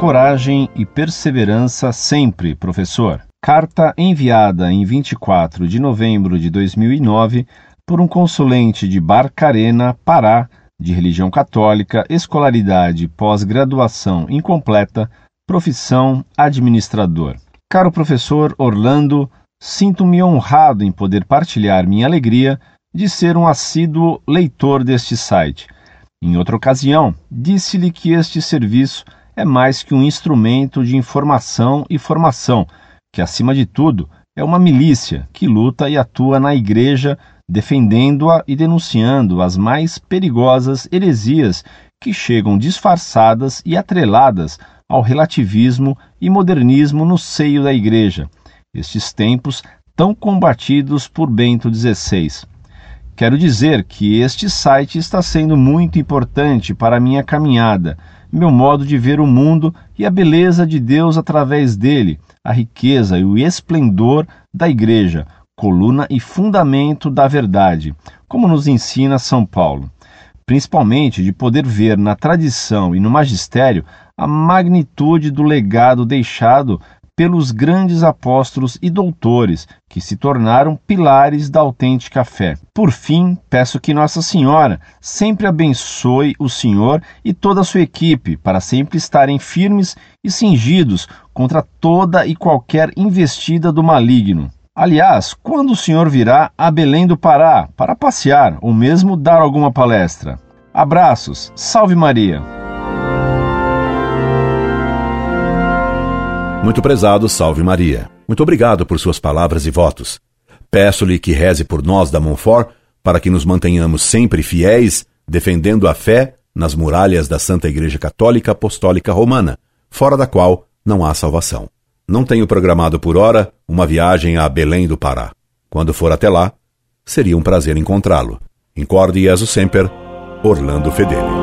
coragem e perseverança sempre, professor. Carta enviada em 24 de novembro de 2009 por um consulente de Barcarena, Pará, de religião católica, escolaridade, pós-graduação incompleta, profissão administrador. Caro professor Orlando, sinto-me honrado em poder partilhar minha alegria de ser um assíduo leitor deste site. Em outra ocasião, disse-lhe que este serviço é mais que um instrumento de informação e formação, que, acima de tudo, é uma milícia que luta e atua na Igreja, defendendo-a e denunciando as mais perigosas heresias que chegam disfarçadas e atreladas ao relativismo e modernismo no seio da Igreja, estes tempos tão combatidos por Bento XVI. Quero dizer que este site está sendo muito importante para a minha caminhada, meu modo de ver o mundo e a beleza de Deus através dele, a riqueza e o esplendor da Igreja, coluna e fundamento da verdade, como nos ensina São Paulo. Principalmente de poder ver na tradição e no magistério a magnitude do legado deixado pelos grandes apóstolos e doutores que se tornaram pilares da autêntica fé. Por fim, peço que Nossa Senhora sempre abençoe o Senhor e toda a sua equipe para sempre estarem firmes e cingidos contra toda e qualquer investida do maligno. Aliás, quando o senhor virá a Belém do Pará para passear ou mesmo dar alguma palestra? Abraços, salve Maria! Muito prezado, salve Maria. Muito obrigado por suas palavras e votos. Peço-lhe que reze por nós da Montfort para que nos mantenhamos sempre fiéis, defendendo a fé nas muralhas da Santa Igreja Católica Apostólica Romana, fora da qual não há salvação. Não tenho programado por hora uma viagem a Belém do Pará. Quando for até lá, seria um prazer encontrá-lo. Incorde Jesus Semper, Orlando Fedeli.